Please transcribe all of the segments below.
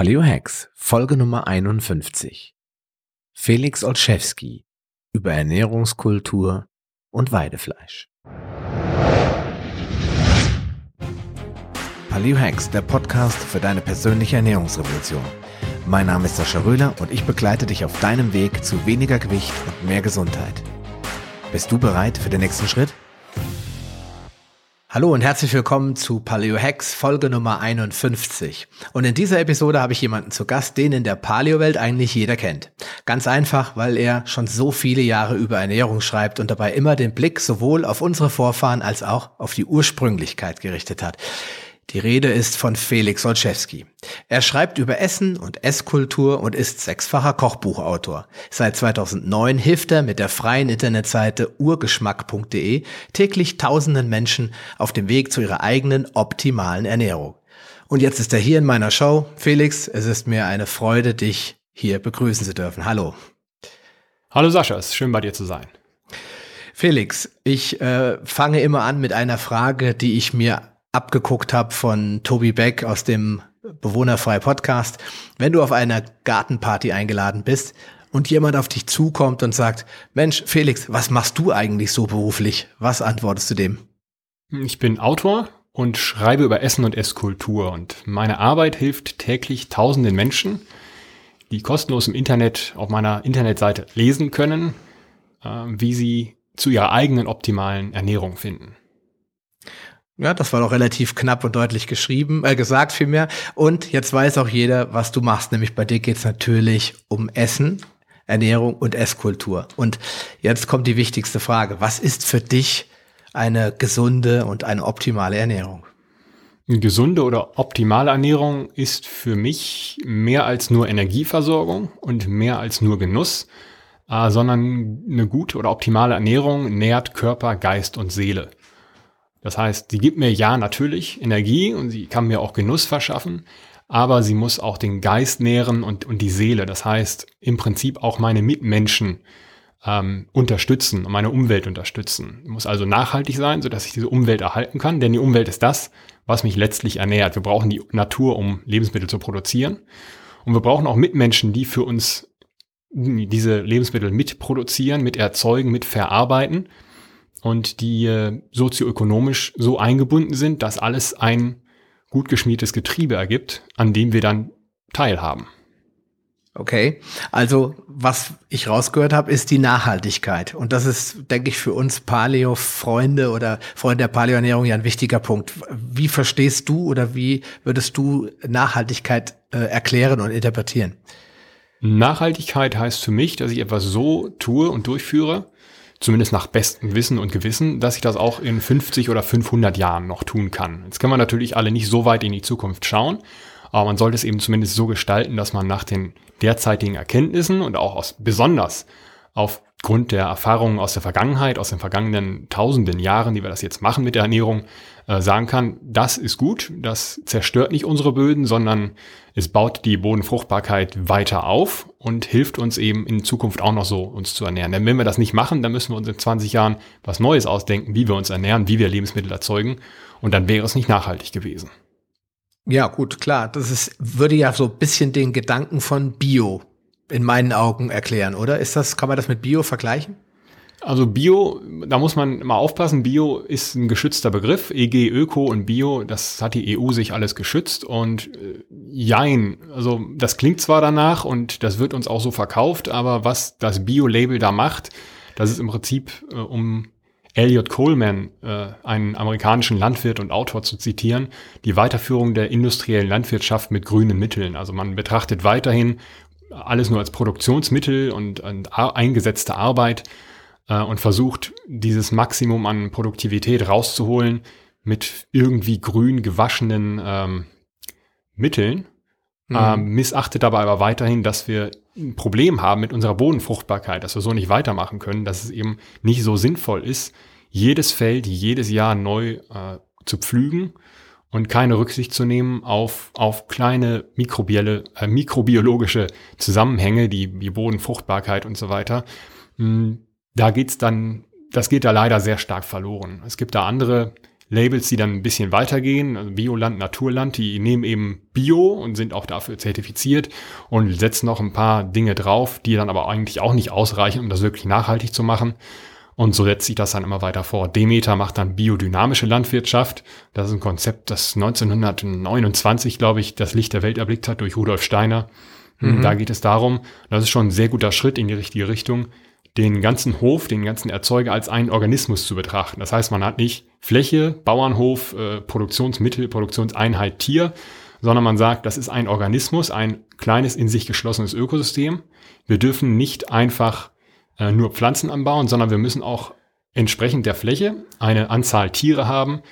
Paleo Hacks, Folge Nummer 51. Felix Olszewski über Ernährungskultur und Weidefleisch. Paleo Hacks, der Podcast für deine persönliche Ernährungsrevolution. Mein Name ist Sascha Röhler und ich begleite dich auf deinem Weg zu weniger Gewicht und mehr Gesundheit. Bist du bereit für den nächsten Schritt? Hallo und herzlich willkommen zu Paleo Hacks Folge Nummer 51. Und in dieser Episode habe ich jemanden zu Gast, den in der Paleo-Welt eigentlich jeder kennt. Ganz einfach, weil er schon so viele Jahre über Ernährung schreibt und dabei immer den Blick sowohl auf unsere Vorfahren als auch auf die Ursprünglichkeit gerichtet hat. Die Rede ist von Felix Olszewski. Er schreibt über Essen und Esskultur und ist sechsfacher Kochbuchautor. Seit 2009 hilft er mit der freien Internetseite urgeschmack.de täglich tausenden Menschen auf dem Weg zu ihrer eigenen optimalen Ernährung. Und jetzt ist er hier in meiner Show. Felix, es ist mir eine Freude, dich hier begrüßen zu dürfen. Hallo. Hallo Sascha, es ist schön bei dir zu sein. Felix, ich äh, fange immer an mit einer Frage, die ich mir abgeguckt habe von Tobi Beck aus dem Bewohnerfrei Podcast. Wenn du auf einer Gartenparty eingeladen bist und jemand auf dich zukommt und sagt, Mensch, Felix, was machst du eigentlich so beruflich? Was antwortest du dem? Ich bin Autor und schreibe über Essen und Esskultur und meine Arbeit hilft täglich tausenden Menschen, die kostenlos im Internet auf meiner Internetseite lesen können, äh, wie sie zu ihrer eigenen optimalen Ernährung finden. Ja, das war doch relativ knapp und deutlich geschrieben, äh, gesagt vielmehr. Und jetzt weiß auch jeder, was du machst. Nämlich bei dir geht's natürlich um Essen, Ernährung und Esskultur. Und jetzt kommt die wichtigste Frage. Was ist für dich eine gesunde und eine optimale Ernährung? Eine gesunde oder optimale Ernährung ist für mich mehr als nur Energieversorgung und mehr als nur Genuss, äh, sondern eine gute oder optimale Ernährung nährt Körper, Geist und Seele. Das heißt, sie gibt mir ja natürlich Energie und sie kann mir auch Genuss verschaffen, aber sie muss auch den Geist nähren und, und die Seele. Das heißt, im Prinzip auch meine Mitmenschen ähm, unterstützen und meine Umwelt unterstützen. Muss also nachhaltig sein, sodass ich diese Umwelt erhalten kann, denn die Umwelt ist das, was mich letztlich ernährt. Wir brauchen die Natur, um Lebensmittel zu produzieren. Und wir brauchen auch Mitmenschen, die für uns diese Lebensmittel mitproduzieren, mit erzeugen, mit verarbeiten und die sozioökonomisch so eingebunden sind, dass alles ein gut geschmiedetes Getriebe ergibt, an dem wir dann teilhaben. Okay, also was ich rausgehört habe, ist die Nachhaltigkeit. Und das ist, denke ich, für uns Paleo-Freunde oder Freunde der Paleo-Ernährung ja ein wichtiger Punkt. Wie verstehst du oder wie würdest du Nachhaltigkeit äh, erklären und interpretieren? Nachhaltigkeit heißt für mich, dass ich etwas so tue und durchführe, zumindest nach bestem Wissen und Gewissen, dass ich das auch in 50 oder 500 Jahren noch tun kann. Jetzt können wir natürlich alle nicht so weit in die Zukunft schauen, aber man sollte es eben zumindest so gestalten, dass man nach den derzeitigen Erkenntnissen und auch aus, besonders aufgrund der Erfahrungen aus der Vergangenheit, aus den vergangenen tausenden Jahren, die wir das jetzt machen mit der Ernährung, äh, sagen kann, das ist gut, das zerstört nicht unsere Böden, sondern es baut die Bodenfruchtbarkeit weiter auf und hilft uns eben in Zukunft auch noch so uns zu ernähren. Denn wenn wir das nicht machen, dann müssen wir uns in 20 Jahren was Neues ausdenken, wie wir uns ernähren, wie wir Lebensmittel erzeugen und dann wäre es nicht nachhaltig gewesen. Ja, gut, klar. Das ist, würde ja so ein bisschen den Gedanken von Bio in meinen Augen erklären, oder? Ist das, kann man das mit Bio vergleichen? Also Bio, da muss man mal aufpassen, Bio ist ein geschützter Begriff, EG, Öko und Bio, das hat die EU sich alles geschützt und äh, jein, also das klingt zwar danach und das wird uns auch so verkauft, aber was das Bio-Label da macht, das ist im Prinzip, äh, um Elliot Coleman, äh, einen amerikanischen Landwirt und Autor zu zitieren, die Weiterführung der industriellen Landwirtschaft mit grünen Mitteln. Also man betrachtet weiterhin alles nur als Produktionsmittel und, und eingesetzte Arbeit äh, und versucht, dieses Maximum an Produktivität rauszuholen mit irgendwie grün gewaschenen ähm, Mitteln. Mhm. Ähm, missachtet dabei aber weiterhin, dass wir ein Problem haben mit unserer Bodenfruchtbarkeit, dass wir so nicht weitermachen können, dass es eben nicht so sinnvoll ist, jedes Feld jedes Jahr neu äh, zu pflügen und keine Rücksicht zu nehmen auf, auf kleine mikrobielle, äh, mikrobiologische Zusammenhänge, die, die Bodenfruchtbarkeit und so weiter. Hm, da geht's dann, das geht da leider sehr stark verloren. Es gibt da andere Labels, die dann ein bisschen weitergehen, also Bioland, Naturland, die nehmen eben Bio und sind auch dafür zertifiziert und setzen noch ein paar Dinge drauf, die dann aber eigentlich auch nicht ausreichen, um das wirklich nachhaltig zu machen. Und so setzt sich das dann immer weiter vor. Demeter macht dann biodynamische Landwirtschaft. Das ist ein Konzept, das 1929, glaube ich, das Licht der Welt erblickt hat durch Rudolf Steiner. Mhm. Da geht es darum, das ist schon ein sehr guter Schritt in die richtige Richtung, den ganzen Hof, den ganzen Erzeuger als einen Organismus zu betrachten. Das heißt, man hat nicht Fläche, Bauernhof, äh, Produktionsmittel, Produktionseinheit, Tier, sondern man sagt, das ist ein Organismus, ein kleines in sich geschlossenes Ökosystem. Wir dürfen nicht einfach äh, nur Pflanzen anbauen, sondern wir müssen auch entsprechend der Fläche eine Anzahl Tiere haben,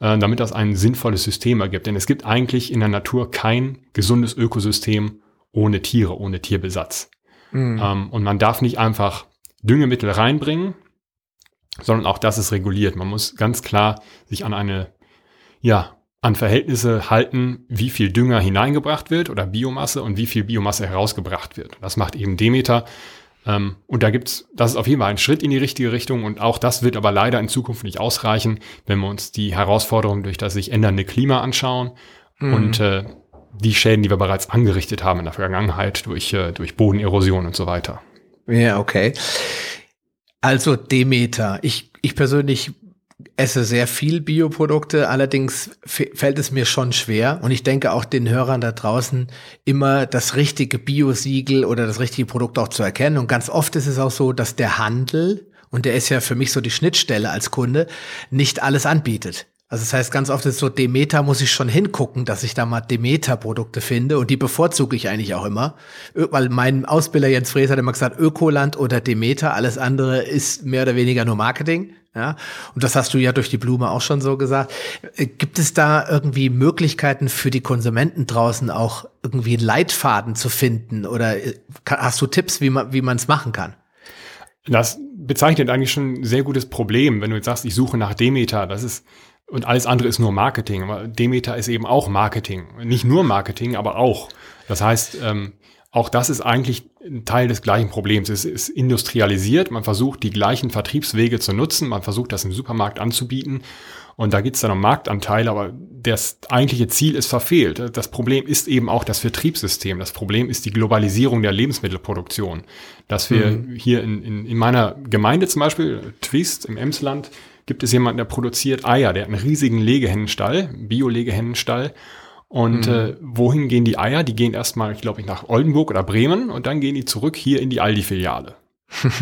äh, damit das ein sinnvolles System ergibt. Denn es gibt eigentlich in der Natur kein gesundes Ökosystem ohne Tiere, ohne Tierbesatz. Mhm. Ähm, und man darf nicht einfach Düngemittel reinbringen, sondern auch das ist reguliert. Man muss ganz klar sich an eine, ja, an Verhältnisse halten, wie viel Dünger hineingebracht wird oder Biomasse und wie viel Biomasse herausgebracht wird. Das macht eben Demeter. Ähm, und da gibt's, das ist auf jeden Fall ein Schritt in die richtige Richtung und auch das wird aber leider in Zukunft nicht ausreichen, wenn wir uns die Herausforderungen durch das sich ändernde Klima anschauen mhm. und äh, die Schäden, die wir bereits angerichtet haben in der Vergangenheit durch, äh, durch Bodenerosion und so weiter. Ja, okay. Also Demeter. Ich, ich persönlich esse sehr viel Bioprodukte, allerdings fällt es mir schon schwer und ich denke auch den Hörern da draußen immer das richtige Biosiegel oder das richtige Produkt auch zu erkennen. Und ganz oft ist es auch so, dass der Handel, und der ist ja für mich so die Schnittstelle als Kunde, nicht alles anbietet. Also das heißt, ganz oft ist so, Demeter muss ich schon hingucken, dass ich da mal Demeter-Produkte finde und die bevorzuge ich eigentlich auch immer. Weil mein Ausbilder Jens Fräs hat immer gesagt, Ökoland oder Demeter, alles andere ist mehr oder weniger nur Marketing. Ja, und das hast du ja durch die Blume auch schon so gesagt. Äh, gibt es da irgendwie Möglichkeiten für die Konsumenten draußen auch irgendwie Leitfaden zu finden oder äh, hast du Tipps, wie man wie man es machen kann? Das bezeichnet eigentlich schon ein sehr gutes Problem, wenn du jetzt sagst, ich suche nach Demeter. Das ist und alles andere ist nur Marketing. Aber Demeter ist eben auch Marketing. Nicht nur Marketing, aber auch. Das heißt, ähm, auch das ist eigentlich ein Teil des gleichen Problems. Es ist industrialisiert, man versucht die gleichen Vertriebswege zu nutzen, man versucht das im Supermarkt anzubieten und da geht es dann um Marktanteile, aber das eigentliche Ziel ist verfehlt. Das Problem ist eben auch das Vertriebssystem. Das Problem ist die Globalisierung der Lebensmittelproduktion. Dass wir mhm. hier in, in, in meiner Gemeinde zum Beispiel, Twist im Emsland, gibt es jemanden, der produziert Eier, der hat einen riesigen Legehennenstall, Bio-Legehennenstall. Und mhm. äh, wohin gehen die Eier? Die gehen erstmal, ich glaube, nach Oldenburg oder Bremen und dann gehen die zurück hier in die Aldi-Filiale.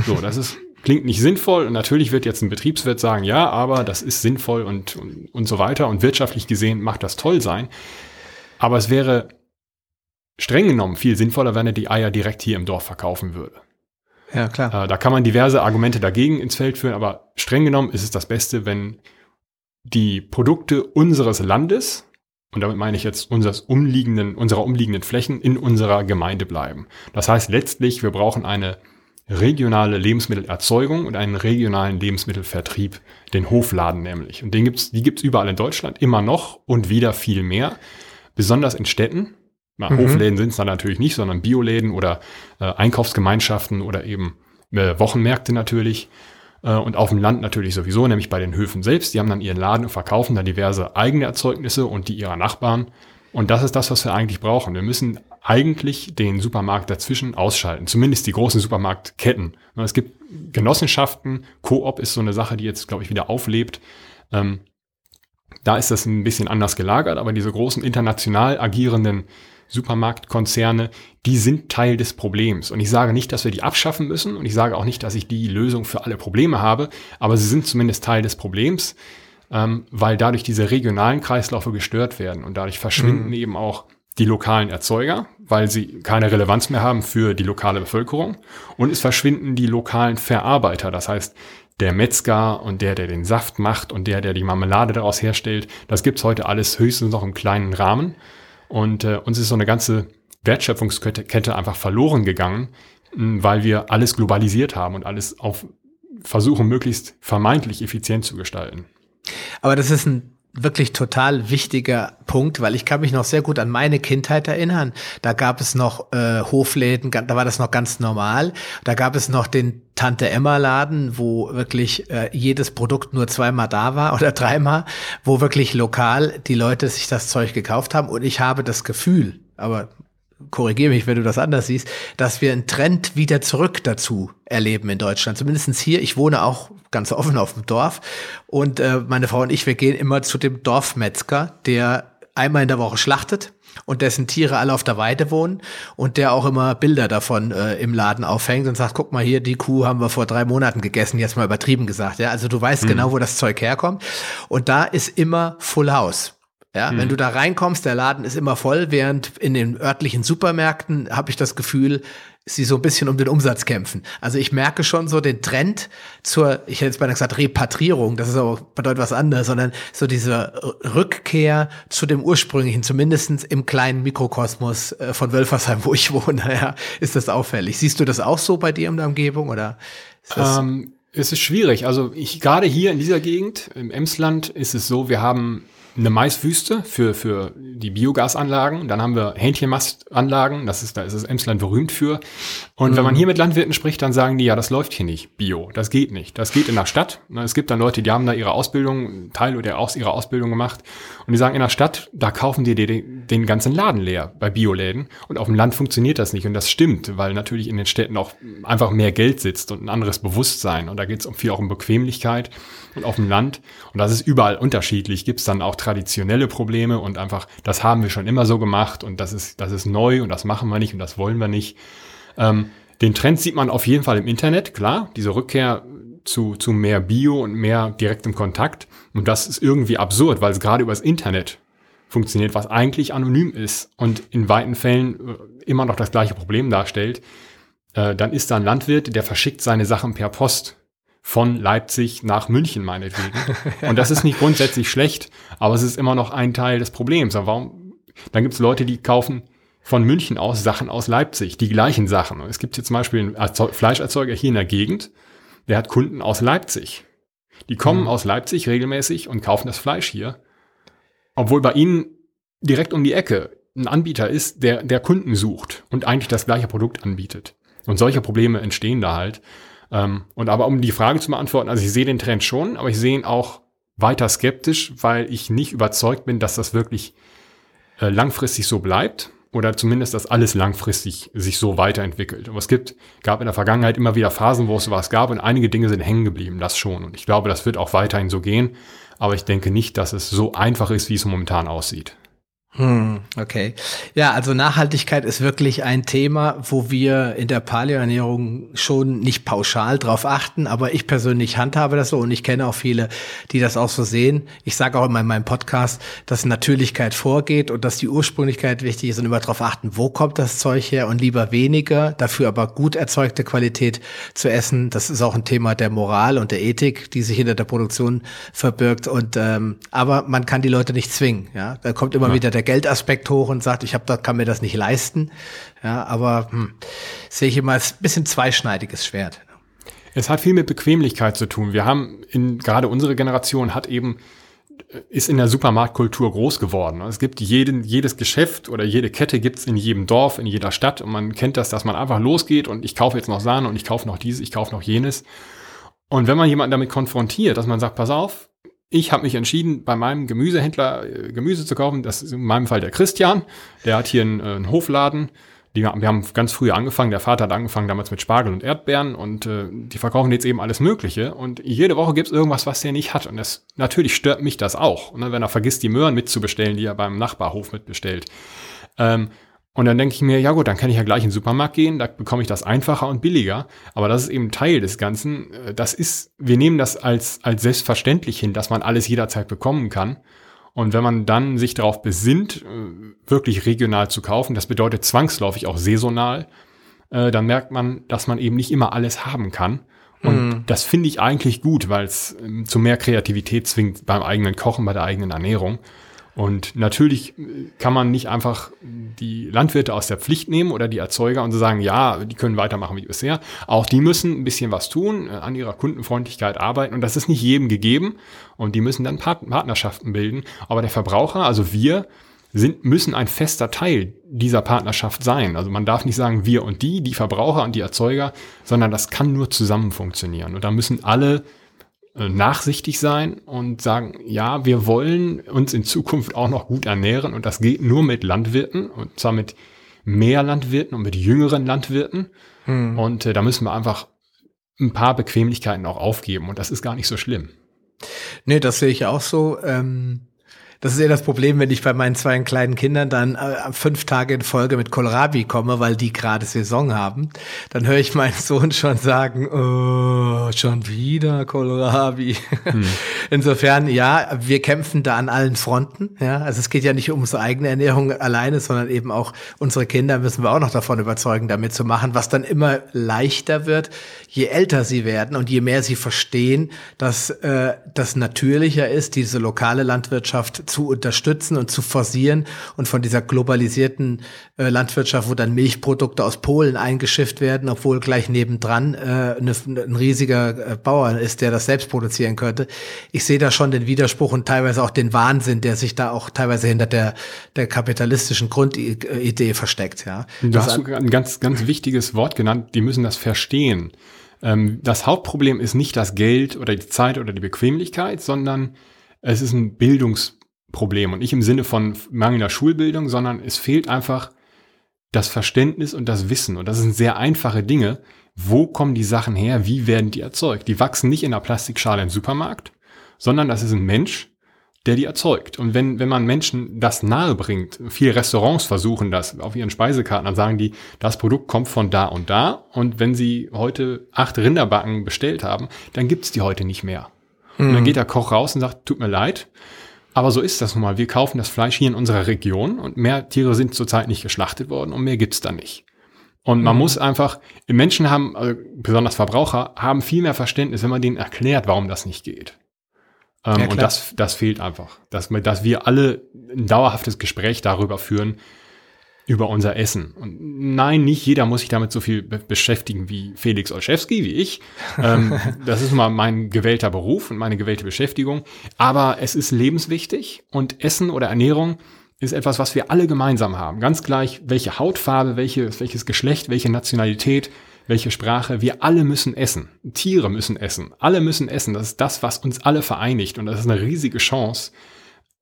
so, das ist, klingt nicht sinnvoll und natürlich wird jetzt ein Betriebswirt sagen, ja, aber das ist sinnvoll und, und, und so weiter und wirtschaftlich gesehen macht das toll sein. Aber es wäre streng genommen viel sinnvoller, wenn er die Eier direkt hier im Dorf verkaufen würde. Ja, klar. Äh, da kann man diverse Argumente dagegen ins Feld führen, aber streng genommen ist es das Beste, wenn die Produkte unseres Landes, und damit meine ich jetzt unseres umliegenden, unserer umliegenden Flächen, in unserer Gemeinde bleiben. Das heißt letztlich, wir brauchen eine regionale Lebensmittelerzeugung und einen regionalen Lebensmittelvertrieb, den Hofladen nämlich. Und den gibt's, die gibt's überall in Deutschland, immer noch und wieder viel mehr, besonders in Städten. Na, mhm. Hofläden sind es dann natürlich nicht, sondern Bioläden oder äh, Einkaufsgemeinschaften oder eben äh, Wochenmärkte natürlich. Äh, und auf dem Land natürlich sowieso, nämlich bei den Höfen selbst. Die haben dann ihren Laden und verkaufen dann diverse eigene Erzeugnisse und die ihrer Nachbarn. Und das ist das, was wir eigentlich brauchen. Wir müssen eigentlich den Supermarkt dazwischen ausschalten, zumindest die großen Supermarktketten. Es gibt Genossenschaften, Coop ist so eine Sache, die jetzt, glaube ich, wieder auflebt. Ähm, da ist das ein bisschen anders gelagert, aber diese großen international agierenden Supermarktkonzerne, die sind Teil des Problems. Und ich sage nicht, dass wir die abschaffen müssen und ich sage auch nicht, dass ich die Lösung für alle Probleme habe, aber sie sind zumindest Teil des Problems, ähm, weil dadurch diese regionalen Kreislaufe gestört werden und dadurch verschwinden mhm. eben auch die lokalen Erzeuger, weil sie keine Relevanz mehr haben für die lokale Bevölkerung und es verschwinden die lokalen Verarbeiter, das heißt der Metzger und der, der den Saft macht und der, der die Marmelade daraus herstellt, das gibt's heute alles höchstens noch im kleinen Rahmen. Und äh, uns ist so eine ganze Wertschöpfungskette einfach verloren gegangen, weil wir alles globalisiert haben und alles auf versuchen, möglichst vermeintlich effizient zu gestalten. Aber das ist ein wirklich total wichtiger Punkt, weil ich kann mich noch sehr gut an meine Kindheit erinnern. Da gab es noch äh, Hofläden, da war das noch ganz normal. Da gab es noch den Tante Emma Laden, wo wirklich äh, jedes Produkt nur zweimal da war oder dreimal, wo wirklich lokal die Leute sich das Zeug gekauft haben. Und ich habe das Gefühl, aber korrigiere mich, wenn du das anders siehst, dass wir einen Trend wieder zurück dazu erleben in Deutschland. Zumindestens hier. Ich wohne auch ganz offen auf dem Dorf. Und äh, meine Frau und ich, wir gehen immer zu dem Dorfmetzger, der einmal in der Woche schlachtet und dessen Tiere alle auf der Weide wohnen und der auch immer Bilder davon äh, im Laden aufhängt und sagt, guck mal hier, die Kuh haben wir vor drei Monaten gegessen, jetzt mal übertrieben gesagt. Ja, also du weißt mhm. genau, wo das Zeug herkommt. Und da ist immer Full House. Ja, mhm. wenn du da reinkommst, der Laden ist immer voll, während in den örtlichen Supermärkten habe ich das Gefühl, sie so ein bisschen um den Umsatz kämpfen. Also ich merke schon so den Trend zur, ich hätte jetzt beinahe gesagt Repatrierung, das ist aber bedeutet was anderes, sondern so diese Rückkehr zu dem ursprünglichen, zumindestens im kleinen Mikrokosmos äh, von Wölfersheim, wo ich wohne, ja, ist das auffällig. Siehst du das auch so bei dir in der Umgebung oder? Ähm, es ist schwierig. Also ich gerade hier in dieser Gegend, im Emsland, ist es so, wir haben eine Maiswüste für, für die Biogasanlagen. Dann haben wir Hähnchenmastanlagen, das ist, da ist das Emsland berühmt für. Und mhm. wenn man mhm. hier mit Landwirten spricht, dann sagen die, ja, das läuft hier nicht, Bio. Das geht nicht. Das geht in der Stadt. Es gibt dann Leute, die haben da ihre Ausbildung, Teil oder aus ihrer Ausbildung gemacht. Und die sagen, in der Stadt, da kaufen die den, den ganzen Laden leer bei Bioläden. Und auf dem Land funktioniert das nicht. Und das stimmt, weil natürlich in den Städten auch einfach mehr Geld sitzt und ein anderes Bewusstsein. Und da geht es viel auch um Bequemlichkeit und auf dem Land. Und das ist überall unterschiedlich. Gibt es dann auch traditionelle Probleme und einfach, das haben wir schon immer so gemacht und das ist, das ist neu und das machen wir nicht und das wollen wir nicht. Ähm, den Trend sieht man auf jeden Fall im Internet, klar, diese Rückkehr zu, zu mehr Bio und mehr direktem Kontakt. Und das ist irgendwie absurd, weil es gerade übers Internet funktioniert, was eigentlich anonym ist und in weiten Fällen äh, immer noch das gleiche Problem darstellt. Äh, dann ist da ein Landwirt, der verschickt seine Sachen per Post von Leipzig nach München meinetwegen. Und das ist nicht grundsätzlich schlecht, aber es ist immer noch ein Teil des Problems. Aber warum? Dann gibt es Leute, die kaufen von München aus Sachen aus Leipzig, die gleichen Sachen. Es gibt hier zum Beispiel einen Fleischerzeuger hier in der Gegend, der hat Kunden aus Leipzig. Die kommen mhm. aus Leipzig regelmäßig und kaufen das Fleisch hier. Obwohl bei ihnen direkt um die Ecke ein Anbieter ist, der, der Kunden sucht und eigentlich das gleiche Produkt anbietet. Und solche Probleme entstehen da halt. Ähm, und aber um die Frage zu beantworten, also ich sehe den Trend schon, aber ich sehe ihn auch weiter skeptisch, weil ich nicht überzeugt bin, dass das wirklich äh, langfristig so bleibt oder zumindest, dass alles langfristig sich so weiterentwickelt. Aber es gibt, gab in der Vergangenheit immer wieder Phasen, wo es sowas gab und einige Dinge sind hängen geblieben, das schon. Und ich glaube, das wird auch weiterhin so gehen. Aber ich denke nicht, dass es so einfach ist, wie es momentan aussieht. Hm, okay. Ja, also Nachhaltigkeit ist wirklich ein Thema, wo wir in der Paleoernährung schon nicht pauschal drauf achten, aber ich persönlich handhabe das so und ich kenne auch viele, die das auch so sehen. Ich sage auch immer in meinem Podcast, dass Natürlichkeit vorgeht und dass die Ursprünglichkeit wichtig ist und immer darauf achten, wo kommt das Zeug her und lieber weniger, dafür aber gut erzeugte Qualität zu essen. Das ist auch ein Thema der Moral und der Ethik, die sich hinter der Produktion verbirgt. Und ähm, aber man kann die Leute nicht zwingen. Ja, da kommt immer ja. wieder der Geldaspekt hoch und sagt, ich hab, da kann mir das nicht leisten. Ja, aber hm, sehe ich immer als bisschen zweischneidiges Schwert. Es hat viel mit Bequemlichkeit zu tun. Wir haben in, gerade unsere Generation hat eben ist in der Supermarktkultur groß geworden. Es gibt jeden, jedes Geschäft oder jede Kette gibt's in jedem Dorf, in jeder Stadt und man kennt das, dass man einfach losgeht und ich kaufe jetzt noch Sahne und ich kaufe noch dieses, ich kaufe noch jenes. Und wenn man jemanden damit konfrontiert, dass man sagt, pass auf, ich habe mich entschieden, bei meinem Gemüsehändler äh, Gemüse zu kaufen. Das ist in meinem Fall der Christian. Der hat hier einen, äh, einen Hofladen. Die, wir haben ganz früh angefangen. Der Vater hat angefangen damals mit Spargel und Erdbeeren und äh, die verkaufen jetzt eben alles Mögliche. Und jede Woche gibt's irgendwas, was der nicht hat. Und das natürlich stört mich das auch. Und dann, wenn er vergisst, die Möhren mitzubestellen, die er beim Nachbarhof mitbestellt. Ähm, und dann denke ich mir, ja gut, dann kann ich ja gleich in den Supermarkt gehen, da bekomme ich das einfacher und billiger. Aber das ist eben Teil des Ganzen. Äh, das ist, wir nehmen das als, als selbstverständlich hin, dass man alles jederzeit bekommen kann. Und wenn man dann sich darauf besinnt, äh, wirklich regional zu kaufen, das bedeutet zwangsläufig auch saisonal, äh, dann merkt man, dass man eben nicht immer alles haben kann. Und mm. das finde ich eigentlich gut, weil es ähm, zu mehr Kreativität zwingt beim eigenen Kochen, bei der eigenen Ernährung. Und natürlich kann man nicht einfach die Landwirte aus der Pflicht nehmen oder die Erzeuger und so sagen, ja, die können weitermachen wie bisher. Auch die müssen ein bisschen was tun, äh, an ihrer Kundenfreundlichkeit arbeiten und das ist nicht jedem gegeben und die müssen dann Partnerschaften bilden. Aber der Verbraucher, also wir, sind, müssen ein fester Teil dieser Partnerschaft sein. Also man darf nicht sagen, wir und die, die Verbraucher und die Erzeuger, sondern das kann nur zusammen funktionieren. Und da müssen alle äh, nachsichtig sein und sagen, ja, wir wollen uns in Zukunft auch noch gut ernähren und das geht nur mit Landwirten und zwar mit mehr Landwirten und mit jüngeren Landwirten. Hm. Und äh, da müssen wir einfach ein paar Bequemlichkeiten auch aufgeben und das ist gar nicht so schlimm. Nee, das sehe ich auch so. Ähm das ist ja das Problem, wenn ich bei meinen zwei kleinen Kindern dann äh, fünf Tage in Folge mit Kohlrabi komme, weil die gerade Saison haben. Dann höre ich meinen Sohn schon sagen, oh, schon wieder Kohlrabi. Hm. Insofern, ja, wir kämpfen da an allen Fronten. Ja, also es geht ja nicht um unsere eigene Ernährung alleine, sondern eben auch unsere Kinder müssen wir auch noch davon überzeugen, damit zu machen, was dann immer leichter wird, je älter sie werden und je mehr sie verstehen, dass äh, das natürlicher ist, diese lokale Landwirtschaft zu unterstützen und zu forcieren und von dieser globalisierten äh, Landwirtschaft, wo dann Milchprodukte aus Polen eingeschifft werden, obwohl gleich nebendran äh, ne, ein riesiger äh, Bauer ist, der das selbst produzieren könnte. Ich sehe da schon den Widerspruch und teilweise auch den Wahnsinn, der sich da auch teilweise hinter der, der kapitalistischen Grundidee versteckt. Ja. Du hast ein ganz, ganz wichtiges Wort genannt, die müssen das verstehen. Ähm, das Hauptproblem ist nicht das Geld oder die Zeit oder die Bequemlichkeit, sondern es ist ein Bildungs Problem. Und nicht im Sinne von mangelnder Schulbildung, sondern es fehlt einfach das Verständnis und das Wissen. Und das sind sehr einfache Dinge. Wo kommen die Sachen her? Wie werden die erzeugt? Die wachsen nicht in einer Plastikschale im Supermarkt, sondern das ist ein Mensch, der die erzeugt. Und wenn, wenn man Menschen das nahe bringt, viele Restaurants versuchen das auf ihren Speisekarten, dann sagen die, das Produkt kommt von da und da. Und wenn sie heute acht Rinderbacken bestellt haben, dann gibt's die heute nicht mehr. Und dann mhm. geht der Koch raus und sagt, tut mir leid, aber so ist das nun mal. Wir kaufen das Fleisch hier in unserer Region und mehr Tiere sind zurzeit nicht geschlachtet worden und mehr gibt's da nicht. Und man mhm. muss einfach, Menschen haben, also besonders Verbraucher, haben viel mehr Verständnis, wenn man denen erklärt, warum das nicht geht. Ähm, ja, und das, das fehlt einfach. Dass, dass wir alle ein dauerhaftes Gespräch darüber führen, über unser Essen. Und nein, nicht jeder muss sich damit so viel be beschäftigen wie Felix Olszewski, wie ich. Ähm, das ist mal mein gewählter Beruf und meine gewählte Beschäftigung. Aber es ist lebenswichtig und Essen oder Ernährung ist etwas, was wir alle gemeinsam haben. Ganz gleich, welche Hautfarbe, welche, welches Geschlecht, welche Nationalität, welche Sprache. Wir alle müssen essen. Tiere müssen essen. Alle müssen essen. Das ist das, was uns alle vereinigt. Und das ist eine riesige Chance,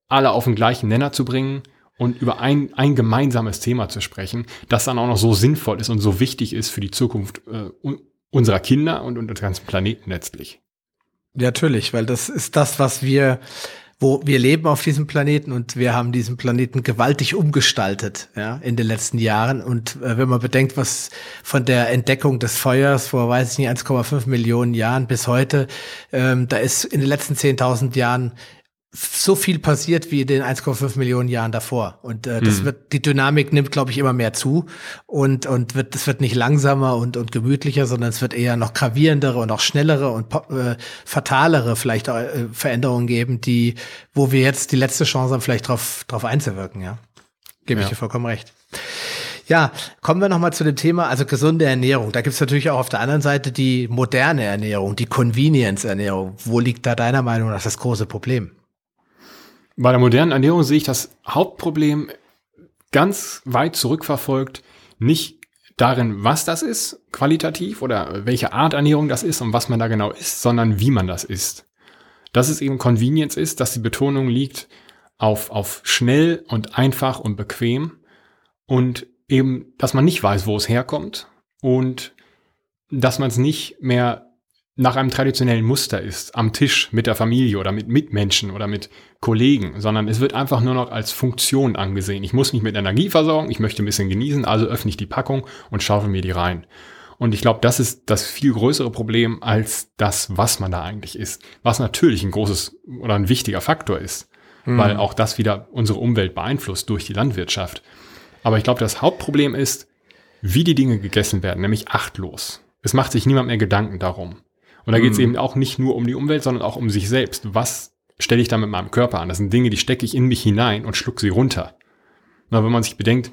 alle auf den gleichen Nenner zu bringen und über ein, ein gemeinsames Thema zu sprechen, das dann auch noch so sinnvoll ist und so wichtig ist für die Zukunft äh, unserer Kinder und, und ganzen Planeten letztlich. Natürlich, weil das ist das, was wir, wo wir leben auf diesem Planeten und wir haben diesen Planeten gewaltig umgestaltet, ja, in den letzten Jahren. Und äh, wenn man bedenkt, was von der Entdeckung des Feuers vor, weiß ich nicht, 1,5 Millionen Jahren bis heute, ähm, da ist in den letzten 10.000 Jahren so viel passiert wie in den 1,5 Millionen Jahren davor. Und äh, das mhm. wird, die Dynamik nimmt, glaube ich, immer mehr zu und, und wird, es wird nicht langsamer und, und gemütlicher, sondern es wird eher noch gravierendere und auch schnellere und äh, fatalere vielleicht äh, Veränderungen geben, die, wo wir jetzt die letzte Chance haben, vielleicht drauf, drauf einzuwirken, ja. Gebe ja. ich dir vollkommen recht. Ja, kommen wir nochmal zu dem Thema, also gesunde Ernährung. Da gibt's natürlich auch auf der anderen Seite die moderne Ernährung, die Convenience-Ernährung. Wo liegt da deiner Meinung nach das große Problem? Bei der modernen Ernährung sehe ich das Hauptproblem ganz weit zurückverfolgt, nicht darin, was das ist, qualitativ oder welche Art Ernährung das ist und was man da genau isst, sondern wie man das isst. Dass es eben Convenience ist, dass die Betonung liegt auf, auf schnell und einfach und bequem und eben, dass man nicht weiß, wo es herkommt und dass man es nicht mehr nach einem traditionellen Muster ist, am Tisch mit der Familie oder mit Mitmenschen oder mit Kollegen, sondern es wird einfach nur noch als Funktion angesehen. Ich muss mich mit Energie versorgen, ich möchte ein bisschen genießen, also öffne ich die Packung und schaufel mir die rein. Und ich glaube, das ist das viel größere Problem als das, was man da eigentlich isst. Was natürlich ein großes oder ein wichtiger Faktor ist, mhm. weil auch das wieder unsere Umwelt beeinflusst durch die Landwirtschaft. Aber ich glaube, das Hauptproblem ist, wie die Dinge gegessen werden, nämlich achtlos. Es macht sich niemand mehr Gedanken darum. Und da geht es mhm. eben auch nicht nur um die Umwelt, sondern auch um sich selbst. Was stelle ich da mit meinem Körper an? Das sind Dinge, die stecke ich in mich hinein und schluck sie runter. Na, wenn man sich bedenkt,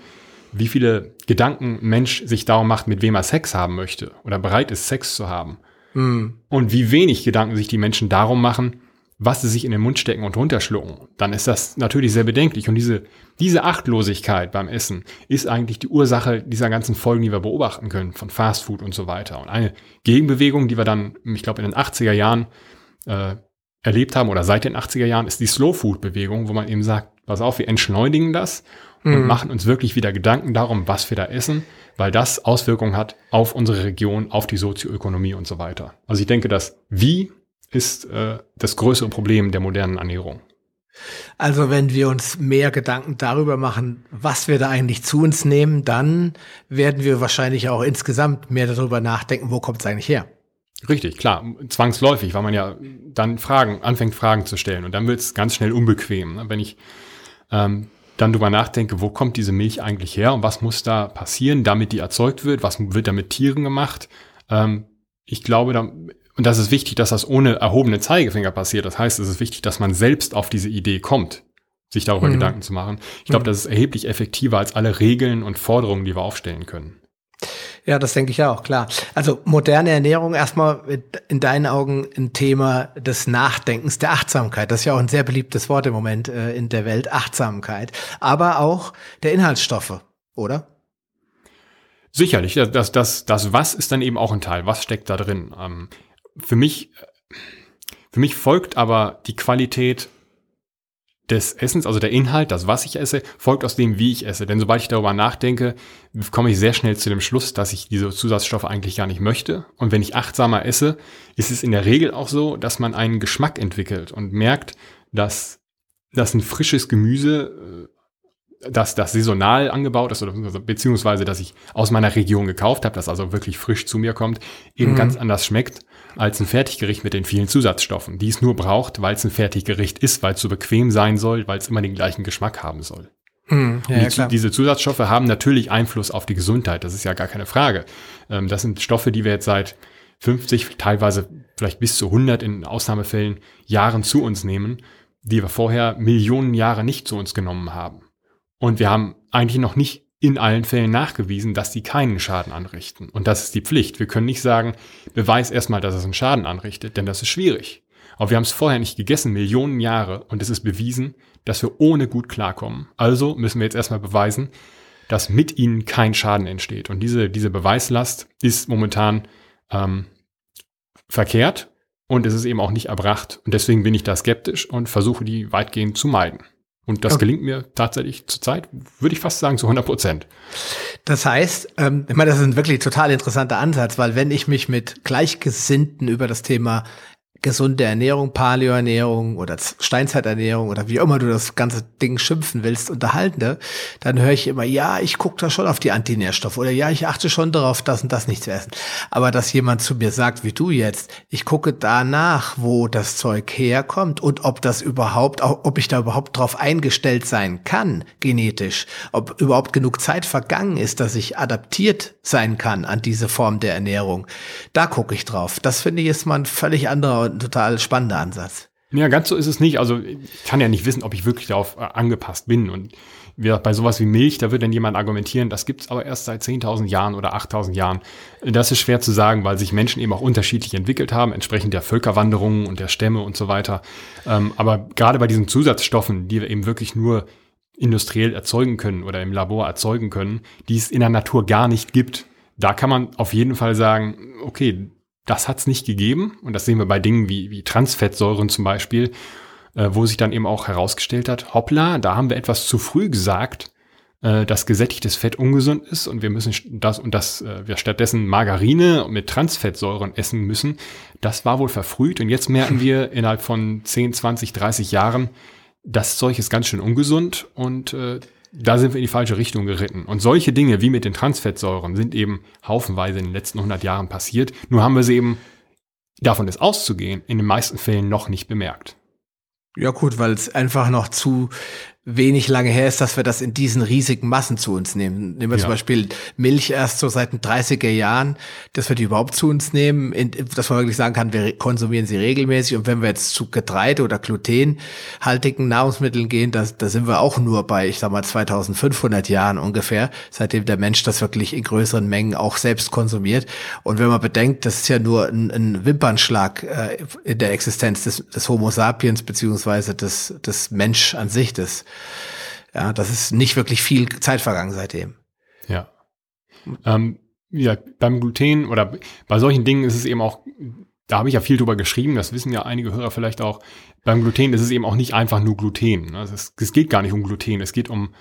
wie viele Gedanken ein Mensch sich darum macht, mit wem er Sex haben möchte oder bereit ist, Sex zu haben. Mhm. Und wie wenig Gedanken sich die Menschen darum machen, was sie sich in den Mund stecken und runterschlucken, dann ist das natürlich sehr bedenklich. Und diese, diese Achtlosigkeit beim Essen ist eigentlich die Ursache dieser ganzen Folgen, die wir beobachten können, von Fast Food und so weiter. Und eine Gegenbewegung, die wir dann, ich glaube, in den 80er Jahren äh, erlebt haben oder seit den 80er Jahren, ist die Slow Food Bewegung, wo man eben sagt, pass auf, wir entschleunigen das und mhm. machen uns wirklich wieder Gedanken darum, was wir da essen, weil das Auswirkungen hat auf unsere Region, auf die Sozioökonomie und so weiter. Also ich denke, dass wie ist äh, das größere Problem der modernen Ernährung. Also wenn wir uns mehr Gedanken darüber machen, was wir da eigentlich zu uns nehmen, dann werden wir wahrscheinlich auch insgesamt mehr darüber nachdenken, wo kommt es eigentlich her. Richtig, klar, zwangsläufig, weil man ja dann Fragen, anfängt Fragen zu stellen und dann wird es ganz schnell unbequem. Ne? Wenn ich ähm, dann darüber nachdenke, wo kommt diese Milch eigentlich her und was muss da passieren, damit die erzeugt wird, was wird da mit Tieren gemacht. Ähm, ich glaube, da und das ist wichtig, dass das ohne erhobene Zeigefinger passiert. Das heißt, es ist wichtig, dass man selbst auf diese Idee kommt, sich darüber mhm. Gedanken zu machen. Ich glaube, mhm. das ist erheblich effektiver als alle Regeln und Forderungen, die wir aufstellen können. Ja, das denke ich auch, klar. Also moderne Ernährung erstmal in deinen Augen ein Thema des Nachdenkens, der Achtsamkeit. Das ist ja auch ein sehr beliebtes Wort im Moment äh, in der Welt, Achtsamkeit. Aber auch der Inhaltsstoffe, oder? Sicherlich, das, das, das Was ist dann eben auch ein Teil. Was steckt da drin? Ähm, für mich, für mich folgt aber die Qualität des Essens, also der Inhalt, das, was ich esse, folgt aus dem, wie ich esse. Denn sobald ich darüber nachdenke, komme ich sehr schnell zu dem Schluss, dass ich diese Zusatzstoffe eigentlich gar nicht möchte. Und wenn ich achtsamer esse, ist es in der Regel auch so, dass man einen Geschmack entwickelt und merkt, dass, dass ein frisches Gemüse äh, dass das saisonal angebaut ist oder beziehungsweise dass ich aus meiner Region gekauft habe, das also wirklich frisch zu mir kommt, eben mhm. ganz anders schmeckt als ein Fertiggericht mit den vielen Zusatzstoffen, die es nur braucht, weil es ein Fertiggericht ist, weil es so bequem sein soll, weil es immer den gleichen Geschmack haben soll. Mhm, ja, die, ja, diese Zusatzstoffe haben natürlich Einfluss auf die Gesundheit, das ist ja gar keine Frage. Ähm, das sind Stoffe, die wir jetzt seit 50, teilweise vielleicht bis zu 100 in Ausnahmefällen Jahren zu uns nehmen, die wir vorher Millionen Jahre nicht zu uns genommen haben. Und wir haben eigentlich noch nicht in allen Fällen nachgewiesen, dass die keinen Schaden anrichten. Und das ist die Pflicht. Wir können nicht sagen, beweis erstmal, dass es einen Schaden anrichtet, denn das ist schwierig. Aber wir haben es vorher nicht gegessen, Millionen Jahre, und es ist bewiesen, dass wir ohne gut klarkommen. Also müssen wir jetzt erstmal beweisen, dass mit ihnen kein Schaden entsteht. Und diese, diese Beweislast ist momentan ähm, verkehrt und es ist eben auch nicht erbracht. Und deswegen bin ich da skeptisch und versuche die weitgehend zu meiden. Und das okay. gelingt mir tatsächlich zurzeit, würde ich fast sagen, zu 100 Prozent. Das heißt, ähm, ich meine, das ist ein wirklich total interessanter Ansatz, weil wenn ich mich mit Gleichgesinnten über das Thema gesunde Ernährung, Paleoernährung oder Steinzeiternährung oder wie immer du das ganze Ding schimpfen willst, unterhaltende, dann höre ich immer, ja, ich gucke da schon auf die Antinährstoffe oder ja, ich achte schon darauf, das und das nicht zu essen. Aber dass jemand zu mir sagt, wie du jetzt, ich gucke danach, wo das Zeug herkommt und ob das überhaupt, ob ich da überhaupt drauf eingestellt sein kann, genetisch, ob überhaupt genug Zeit vergangen ist, dass ich adaptiert sein kann an diese Form der Ernährung. Da gucke ich drauf. Das finde ich ist mal ein völlig anderer ein total spannender Ansatz. Ja, ganz so ist es nicht. Also ich kann ja nicht wissen, ob ich wirklich darauf äh, angepasst bin. Und bei sowas wie Milch, da wird dann jemand argumentieren, das gibt's aber erst seit 10.000 Jahren oder 8.000 Jahren. Das ist schwer zu sagen, weil sich Menschen eben auch unterschiedlich entwickelt haben, entsprechend der Völkerwanderungen und der Stämme und so weiter. Ähm, aber gerade bei diesen Zusatzstoffen, die wir eben wirklich nur industriell erzeugen können oder im Labor erzeugen können, die es in der Natur gar nicht gibt, da kann man auf jeden Fall sagen, okay, das hat es nicht gegeben. Und das sehen wir bei Dingen wie, wie Transfettsäuren zum Beispiel, äh, wo sich dann eben auch herausgestellt hat, hoppla, da haben wir etwas zu früh gesagt, äh, dass gesättigtes Fett ungesund ist und wir müssen das und das, äh, wir stattdessen Margarine mit Transfettsäuren essen müssen. Das war wohl verfrüht und jetzt merken wir innerhalb von 10, 20, 30 Jahren, das Zeug ist ganz schön ungesund und äh, da sind wir in die falsche Richtung geritten. Und solche Dinge wie mit den Transfettsäuren sind eben haufenweise in den letzten 100 Jahren passiert. Nur haben wir sie eben, davon ist auszugehen, in den meisten Fällen noch nicht bemerkt. Ja gut, weil es einfach noch zu wenig lange her ist, dass wir das in diesen riesigen Massen zu uns nehmen. Nehmen wir ja. zum Beispiel Milch erst so seit den 30er Jahren, dass wir die überhaupt zu uns nehmen, in, dass man wirklich sagen kann, wir konsumieren sie regelmäßig. Und wenn wir jetzt zu Getreide oder glutenhaltigen Nahrungsmitteln gehen, da, da sind wir auch nur bei, ich sag mal, 2500 Jahren ungefähr, seitdem der Mensch das wirklich in größeren Mengen auch selbst konsumiert. Und wenn man bedenkt, das ist ja nur ein, ein Wimpernschlag äh, in der Existenz des, des Homo sapiens beziehungsweise des, des Mensch an sich, des ja, das ist nicht wirklich viel Zeit vergangen seitdem. Ja. Ähm, ja, beim Gluten oder bei solchen Dingen ist es eben auch, da habe ich ja viel drüber geschrieben, das wissen ja einige Hörer vielleicht auch. Beim Gluten ist es eben auch nicht einfach nur Gluten. Ne? Es, es geht gar nicht um Gluten, es geht um,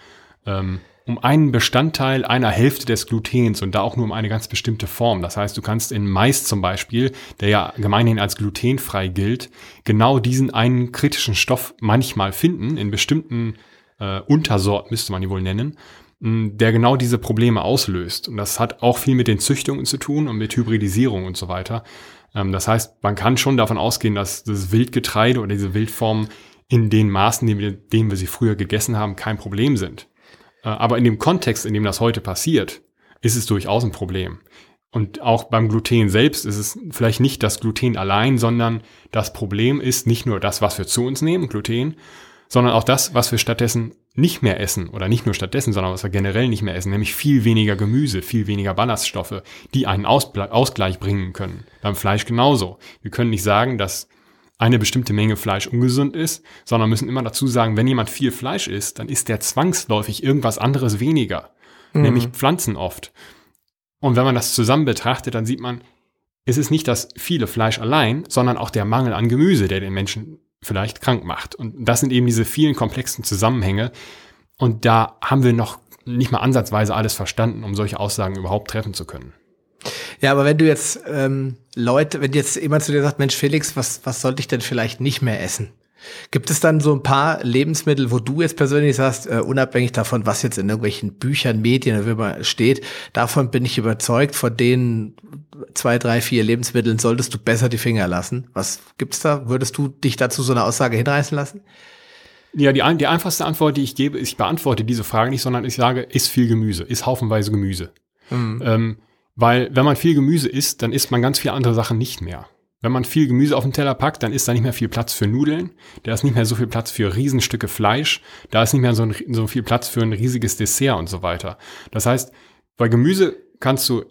ähm, um einen Bestandteil einer Hälfte des Glutens und da auch nur um eine ganz bestimmte Form. Das heißt, du kannst in Mais zum Beispiel, der ja gemeinhin als glutenfrei gilt, genau diesen einen kritischen Stoff manchmal finden in bestimmten äh, Untersort, müsste man die wohl nennen, der genau diese Probleme auslöst. Und das hat auch viel mit den Züchtungen zu tun und mit Hybridisierung und so weiter. Ähm, das heißt, man kann schon davon ausgehen, dass das Wildgetreide oder diese Wildformen in den Maßen, in denen wir sie früher gegessen haben, kein Problem sind. Äh, aber in dem Kontext, in dem das heute passiert, ist es durchaus ein Problem. Und auch beim Gluten selbst ist es vielleicht nicht das Gluten allein, sondern das Problem ist nicht nur das, was wir zu uns nehmen, Gluten, sondern auch das, was wir stattdessen nicht mehr essen oder nicht nur stattdessen, sondern was wir generell nicht mehr essen, nämlich viel weniger Gemüse, viel weniger Ballaststoffe, die einen Ausgleich bringen können. Beim Fleisch genauso. Wir können nicht sagen, dass eine bestimmte Menge Fleisch ungesund ist, sondern müssen immer dazu sagen, wenn jemand viel Fleisch isst, dann isst der zwangsläufig irgendwas anderes weniger, mhm. nämlich Pflanzen oft. Und wenn man das zusammen betrachtet, dann sieht man, es ist nicht das viele Fleisch allein, sondern auch der Mangel an Gemüse, der den Menschen vielleicht krank macht. Und das sind eben diese vielen komplexen Zusammenhänge. Und da haben wir noch nicht mal ansatzweise alles verstanden, um solche Aussagen überhaupt treffen zu können. Ja, aber wenn du jetzt ähm, Leute, wenn jetzt jemand zu dir sagt, Mensch Felix, was, was sollte ich denn vielleicht nicht mehr essen? Gibt es dann so ein paar Lebensmittel, wo du jetzt persönlich sagst, uh, unabhängig davon, was jetzt in irgendwelchen Büchern, Medien oder wie immer steht, davon bin ich überzeugt, von denen zwei, drei, vier Lebensmitteln solltest du besser die Finger lassen. Was gibt's da? Würdest du dich dazu so eine Aussage hinreißen lassen? Ja, die, die einfachste Antwort, die ich gebe, ist, ich beantworte diese Frage nicht, sondern ich sage, isst viel Gemüse, isst haufenweise Gemüse. Mhm. Ähm, weil wenn man viel Gemüse isst, dann isst man ganz viele andere Sachen nicht mehr. Wenn man viel Gemüse auf den Teller packt, dann ist da nicht mehr viel Platz für Nudeln, da ist nicht mehr so viel Platz für Riesenstücke Fleisch, da ist nicht mehr so, ein, so viel Platz für ein riesiges Dessert und so weiter. Das heißt, bei Gemüse kannst du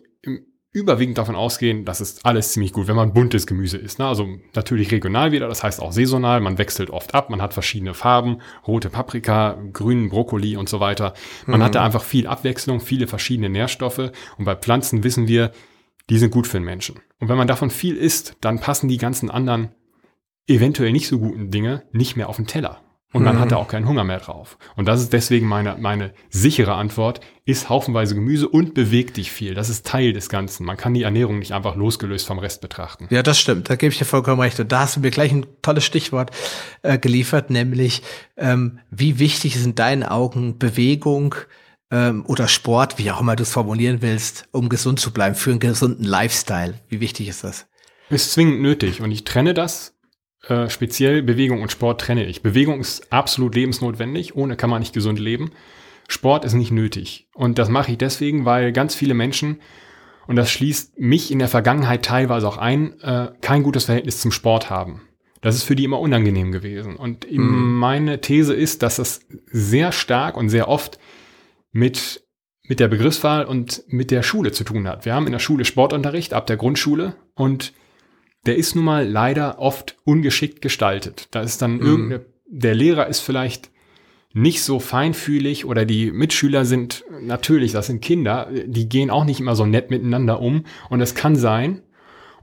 überwiegend davon ausgehen, dass es alles ziemlich gut, wenn man buntes Gemüse isst. Ne? Also natürlich regional wieder, das heißt auch saisonal, man wechselt oft ab, man hat verschiedene Farben, rote Paprika, grünen Brokkoli und so weiter. Man mhm. hat da einfach viel Abwechslung, viele verschiedene Nährstoffe und bei Pflanzen wissen wir, die sind gut für den Menschen. Und wenn man davon viel isst, dann passen die ganzen anderen eventuell nicht so guten Dinge nicht mehr auf den Teller. Und man mhm. hat da auch keinen Hunger mehr drauf. Und das ist deswegen meine, meine sichere Antwort, isst haufenweise Gemüse und beweg dich viel. Das ist Teil des Ganzen. Man kann die Ernährung nicht einfach losgelöst vom Rest betrachten. Ja, das stimmt. Da gebe ich dir vollkommen recht. Und da hast du mir gleich ein tolles Stichwort äh, geliefert, nämlich ähm, wie wichtig ist in deinen Augen Bewegung, ähm, oder Sport, wie auch immer du es formulieren willst, um gesund zu bleiben, für einen gesunden Lifestyle? Wie wichtig ist das? Ist zwingend nötig und ich trenne das. Äh, speziell Bewegung und Sport trenne ich. Bewegung ist absolut lebensnotwendig, ohne kann man nicht gesund leben. Sport ist nicht nötig. Und das mache ich deswegen, weil ganz viele Menschen, und das schließt mich in der Vergangenheit teilweise auch ein, äh, kein gutes Verhältnis zum Sport haben. Das ist für die immer unangenehm gewesen. Und mhm. meine These ist, dass das sehr stark und sehr oft mit, mit der Begriffswahl und mit der Schule zu tun hat. Wir haben in der Schule Sportunterricht ab der Grundschule und der ist nun mal leider oft ungeschickt gestaltet. Da ist dann mhm. irgendeine, der Lehrer ist vielleicht nicht so feinfühlig oder die Mitschüler sind natürlich, das sind Kinder, die gehen auch nicht immer so nett miteinander um und es kann sein,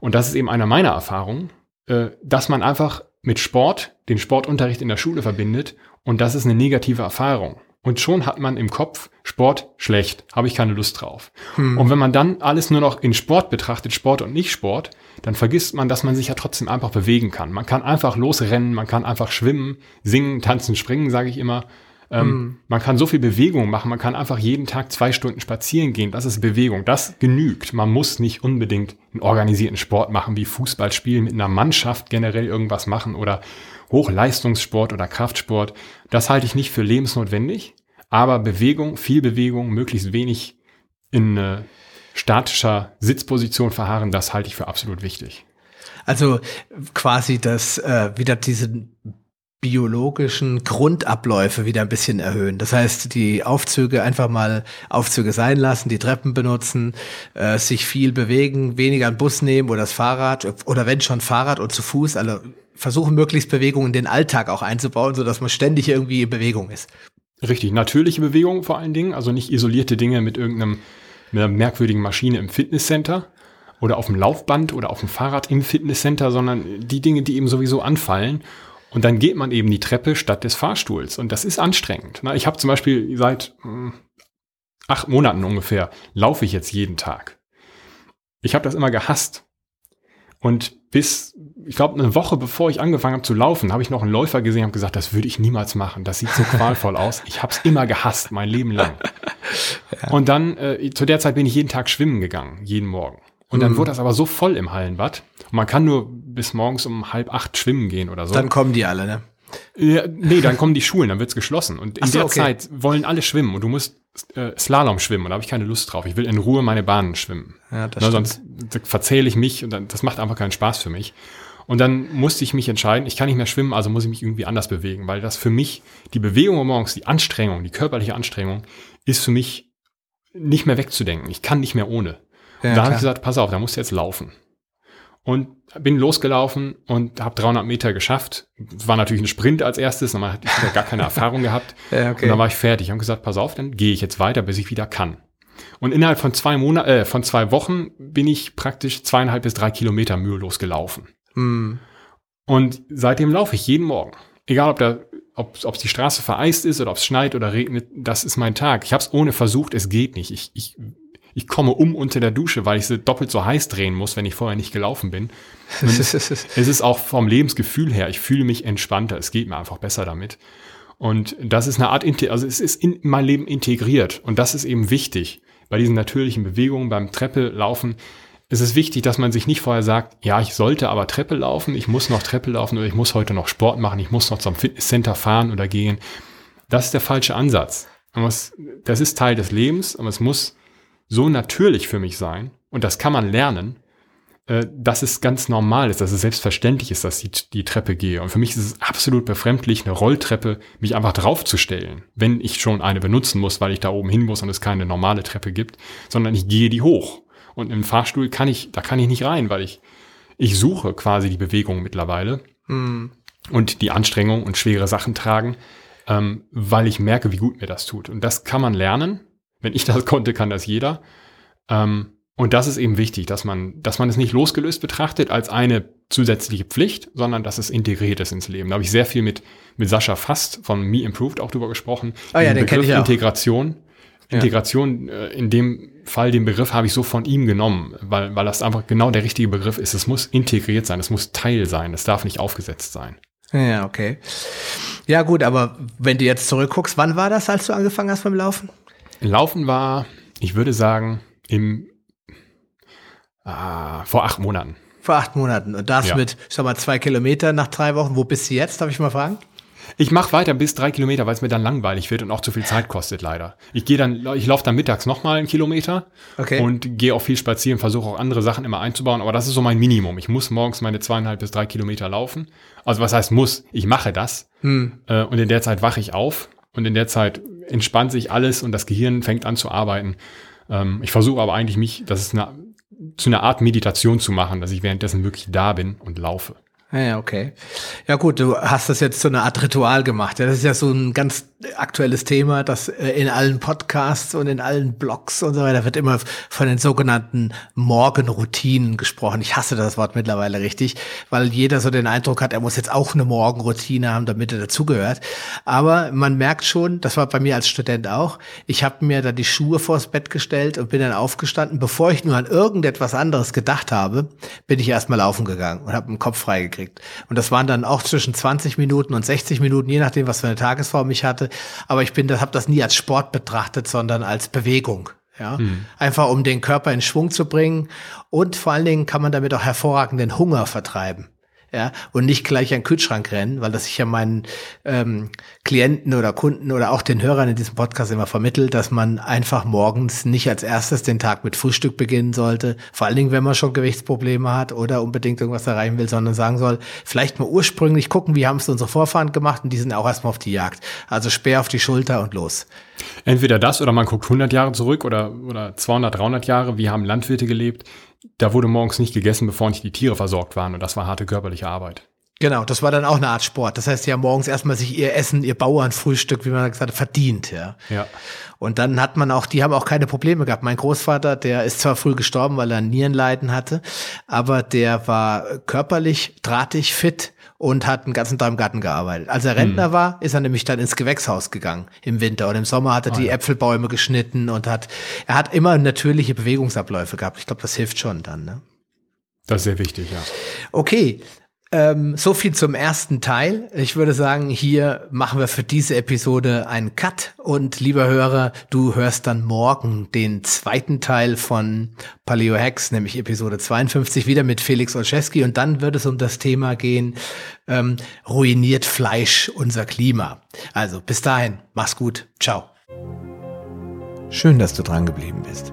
und das ist eben einer meiner Erfahrungen, äh, dass man einfach mit Sport den Sportunterricht in der Schule verbindet und das ist eine negative Erfahrung. Und schon hat man im Kopf, Sport schlecht, habe ich keine Lust drauf. Hm. Und wenn man dann alles nur noch in Sport betrachtet, Sport und nicht Sport, dann vergisst man, dass man sich ja trotzdem einfach bewegen kann. Man kann einfach losrennen, man kann einfach schwimmen, singen, tanzen, springen, sage ich immer. Ähm, hm. Man kann so viel Bewegung machen, man kann einfach jeden Tag zwei Stunden spazieren gehen. Das ist Bewegung, das genügt. Man muss nicht unbedingt einen organisierten Sport machen, wie Fußball spielen, mit einer Mannschaft generell irgendwas machen oder Hochleistungssport oder Kraftsport, das halte ich nicht für lebensnotwendig. Aber Bewegung, viel Bewegung, möglichst wenig in äh, statischer Sitzposition verharren, das halte ich für absolut wichtig. Also quasi das äh, wieder diesen biologischen Grundabläufe wieder ein bisschen erhöhen. Das heißt, die Aufzüge einfach mal Aufzüge sein lassen, die Treppen benutzen, äh, sich viel bewegen, weniger einen Bus nehmen oder das Fahrrad oder wenn schon Fahrrad und zu Fuß, also versuchen möglichst Bewegungen in den Alltag auch einzubauen, so dass man ständig irgendwie in Bewegung ist. Richtig, natürliche Bewegung vor allen Dingen, also nicht isolierte Dinge mit irgendeinem mit einer merkwürdigen Maschine im Fitnesscenter oder auf dem Laufband oder auf dem Fahrrad im Fitnesscenter, sondern die Dinge, die eben sowieso anfallen und dann geht man eben die Treppe statt des Fahrstuhls. Und das ist anstrengend. Ich habe zum Beispiel seit hm, acht Monaten ungefähr, laufe ich jetzt jeden Tag. Ich habe das immer gehasst. Und bis, ich glaube, eine Woche bevor ich angefangen habe zu laufen, habe ich noch einen Läufer gesehen und gesagt, das würde ich niemals machen. Das sieht so qualvoll aus. Ich habe es immer gehasst, mein Leben lang. Ja. Und dann, äh, zu der Zeit bin ich jeden Tag schwimmen gegangen, jeden Morgen. Und dann mhm. wurde das aber so voll im Hallenbad. Und man kann nur bis morgens um halb acht schwimmen gehen oder so. Dann kommen die alle, ne? Ja, nee, dann kommen die Schulen, dann wird's geschlossen. Und in so, der okay. Zeit wollen alle schwimmen und du musst äh, Slalom schwimmen und da habe ich keine Lust drauf. Ich will in Ruhe meine Bahnen schwimmen. Ja, das Na, sonst verzähle ich mich und dann, das macht einfach keinen Spaß für mich. Und dann musste ich mich entscheiden, ich kann nicht mehr schwimmen, also muss ich mich irgendwie anders bewegen, weil das für mich, die Bewegung morgens, die Anstrengung, die körperliche Anstrengung, ist für mich nicht mehr wegzudenken. Ich kann nicht mehr ohne. Ja, da habe ich gesagt, pass auf, da musst du jetzt laufen. Und bin losgelaufen und habe 300 Meter geschafft. War natürlich ein Sprint als erstes, man hat ja gar keine Erfahrung gehabt. Ja, okay. Und dann war ich fertig. Ich habe gesagt, pass auf, dann gehe ich jetzt weiter, bis ich wieder kann. Und innerhalb von zwei Monaten, äh, von zwei Wochen bin ich praktisch zweieinhalb bis drei Kilometer mühelos gelaufen. Hm. Und seitdem laufe ich jeden Morgen. Egal, ob da ob, ob die Straße vereist ist oder ob es schneit oder regnet, das ist mein Tag. Ich habe es ohne versucht, es geht nicht. Ich, ich ich komme um unter der Dusche, weil ich sie doppelt so heiß drehen muss, wenn ich vorher nicht gelaufen bin. es ist auch vom Lebensgefühl her, ich fühle mich entspannter, es geht mir einfach besser damit. Und das ist eine Art, also es ist in mein Leben integriert und das ist eben wichtig. Bei diesen natürlichen Bewegungen, beim Treppe laufen, ist es wichtig, dass man sich nicht vorher sagt, ja, ich sollte aber Treppe laufen, ich muss noch Treppe laufen oder ich muss heute noch Sport machen, ich muss noch zum Fitnesscenter fahren oder gehen. Das ist der falsche Ansatz. Muss, das ist Teil des Lebens, aber es muss so natürlich für mich sein, und das kann man lernen, äh, dass es ganz normal ist, dass es selbstverständlich ist, dass ich die Treppe gehe. Und für mich ist es absolut befremdlich, eine Rolltreppe mich einfach draufzustellen, wenn ich schon eine benutzen muss, weil ich da oben hin muss und es keine normale Treppe gibt, sondern ich gehe die hoch. Und im Fahrstuhl kann ich, da kann ich nicht rein, weil ich, ich suche quasi die Bewegung mittlerweile mhm. und die Anstrengung und schwere Sachen tragen, ähm, weil ich merke, wie gut mir das tut. Und das kann man lernen. Wenn ich das konnte, kann das jeder. Ähm, und das ist eben wichtig, dass man, dass man es nicht losgelöst betrachtet als eine zusätzliche Pflicht, sondern dass es integriert ist ins Leben. Da habe ich sehr viel mit, mit Sascha Fast von Me Improved auch drüber gesprochen. Oh ja, den Begriff ich auch. Integration. Ja. Integration, äh, in dem Fall, den Begriff habe ich so von ihm genommen, weil, weil das einfach genau der richtige Begriff ist. Es muss integriert sein, es muss Teil sein, es darf nicht aufgesetzt sein. Ja, okay. Ja, gut, aber wenn du jetzt zurückguckst, wann war das, als du angefangen hast beim Laufen? Laufen war, ich würde sagen, im äh, vor acht Monaten. Vor acht Monaten. Und das ja. mit, ich sag mal, zwei Kilometer nach drei Wochen. Wo bist du jetzt? Darf ich mal fragen? Ich mache weiter bis drei Kilometer, weil es mir dann langweilig wird und auch zu viel Zeit kostet, leider. Ich gehe dann, ich laufe dann mittags nochmal einen Kilometer okay. und gehe auch viel spazieren, versuche auch andere Sachen immer einzubauen, aber das ist so mein Minimum. Ich muss morgens meine zweieinhalb bis drei Kilometer laufen. Also was heißt muss? Ich mache das. Hm. Äh, und in der Zeit wache ich auf und in der Zeit entspannt sich alles und das Gehirn fängt an zu arbeiten. Ähm, ich versuche aber eigentlich mich, das ist eine, zu einer Art Meditation zu machen, dass ich währenddessen wirklich da bin und laufe. Ja, okay. Ja gut, du hast das jetzt so eine Art Ritual gemacht. Das ist ja so ein ganz aktuelles Thema, das äh, in allen Podcasts und in allen Blogs und so weiter wird immer von den sogenannten Morgenroutinen gesprochen. Ich hasse das Wort mittlerweile richtig, weil jeder so den Eindruck hat, er muss jetzt auch eine Morgenroutine haben, damit er dazugehört. Aber man merkt schon, das war bei mir als Student auch, ich habe mir da die Schuhe vors Bett gestellt und bin dann aufgestanden. Bevor ich nur an irgendetwas anderes gedacht habe, bin ich erstmal laufen gegangen und habe den Kopf freigekriegt. Und das waren dann auch zwischen 20 Minuten und 60 Minuten, je nachdem, was für eine Tagesform ich hatte aber ich bin, habe das nie als Sport betrachtet, sondern als Bewegung. Ja, mhm. einfach um den Körper in Schwung zu bringen und vor allen Dingen kann man damit auch hervorragenden Hunger vertreiben. Ja, und nicht gleich an den Kühlschrank rennen, weil das ich ja meinen ähm, Klienten oder Kunden oder auch den Hörern in diesem Podcast immer vermittelt, dass man einfach morgens nicht als erstes den Tag mit Frühstück beginnen sollte, vor allen Dingen, wenn man schon Gewichtsprobleme hat oder unbedingt irgendwas erreichen will, sondern sagen soll, vielleicht mal ursprünglich gucken, wie haben es unsere Vorfahren gemacht und die sind auch erstmal auf die Jagd. Also Speer auf die Schulter und los. Entweder das oder man guckt 100 Jahre zurück oder, oder 200, 300 Jahre, wie haben Landwirte gelebt. Da wurde morgens nicht gegessen, bevor nicht die Tiere versorgt waren und das war harte körperliche Arbeit. Genau, das war dann auch eine Art Sport. Das heißt, ja morgens erstmal sich ihr Essen, ihr Bauernfrühstück, wie man gesagt hat, verdient, ja. Ja. Und dann hat man auch, die haben auch keine Probleme gehabt. Mein Großvater, der ist zwar früh gestorben, weil er Nierenleiden hatte, aber der war körperlich drahtig fit und hat den ganzen Tag im Garten gearbeitet. Als er Rentner mhm. war, ist er nämlich dann ins Gewächshaus gegangen im Winter und im Sommer hat er oh, die ja. Äpfelbäume geschnitten und hat, er hat immer natürliche Bewegungsabläufe gehabt. Ich glaube, das hilft schon dann, ne? Das ist sehr wichtig, ja. Okay, ähm, so viel zum ersten Teil. Ich würde sagen, hier machen wir für diese Episode einen Cut und lieber Hörer, du hörst dann morgen den zweiten Teil von Paleo Hacks, nämlich Episode 52 wieder mit Felix Olszewski und dann wird es um das Thema gehen, ähm, ruiniert Fleisch unser Klima. Also bis dahin, mach's gut, ciao. Schön, dass du dran geblieben bist.